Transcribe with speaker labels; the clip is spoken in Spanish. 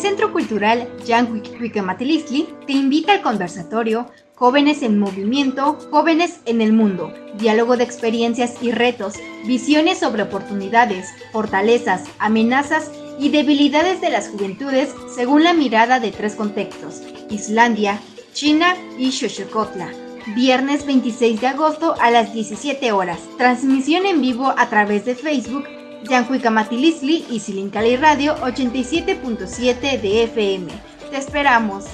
Speaker 1: Centro Cultural Jan te invita al conversatorio Jóvenes en Movimiento, Jóvenes en el Mundo, diálogo de experiencias y retos, visiones sobre oportunidades, fortalezas, amenazas y debilidades de las juventudes según la mirada de tres contextos, Islandia, China y Xochicotla. Viernes 26 de agosto a las 17 horas. Transmisión en vivo a través de Facebook, Matilisli y Silincali Radio 87.7 de FM. Te esperamos.